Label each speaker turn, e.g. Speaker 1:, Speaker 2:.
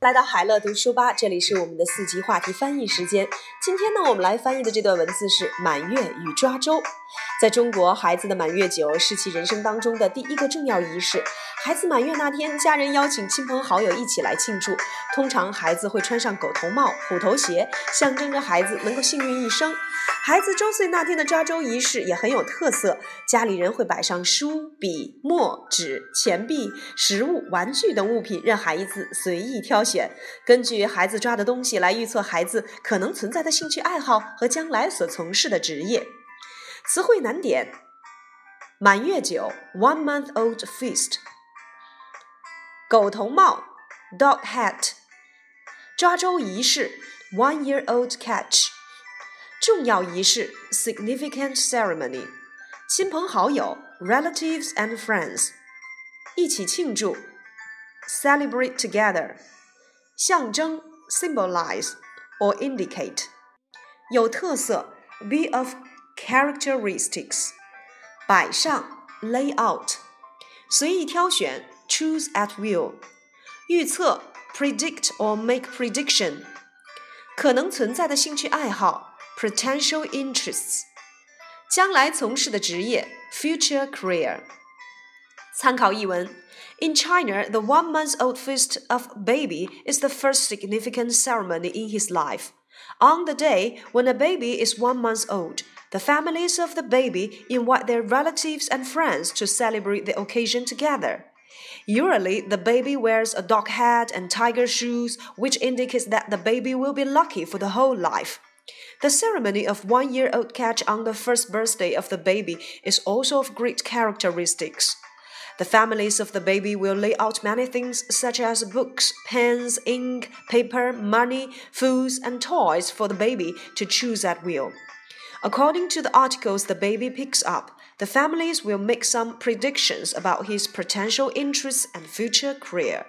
Speaker 1: 来到海乐读书吧，这里是我们的四级话题翻译时间。今天呢，我们来翻译的这段文字是满月与抓周。在中国，孩子的满月酒是其人生当中的第一个重要仪式。孩子满月那天，家人邀请亲朋好友一起来庆祝。通常，孩子会穿上狗头帽、虎头鞋，象征着孩子能够幸运一生。孩子周岁那天的抓周仪式也很有特色，家里人会摆上书、笔、墨、纸、钱币、食物、玩具等物品，任孩子随意挑选，根据孩子抓的东西来预测孩子可能存在的兴趣爱好和将来所从事的职业。词汇难点：满月酒 （One Month Old Feast）。狗头帽 （dog hat），抓周仪式 （one year old catch），重要仪式 （significant ceremony），亲朋好友 （relatives and friends），一起庆祝 （celebrate together），象征 （symbolize or indicate），有特色 （be of characteristics），摆上 （lay out），随意挑选。choose at will，预测 predict or make prediction，可能存在的兴趣爱好 potential interests，将来从事的职业 future career。参考译文：In China, the one-month-old feast of baby is the first significant ceremony in his life. On the day when a baby is one month old, the families of the baby invite their relatives and friends to celebrate the occasion together. Usually, the baby wears a dog hat and tiger shoes, which indicates that the baby will be lucky for the whole life. The ceremony of one year old catch on the first birthday of the baby is also of great characteristics. The families of the baby will lay out many things such as books, pens, ink, paper, money, foods, and toys for the baby to choose at will. According to the articles the baby picks up, the families will make some predictions about his potential interests and future career.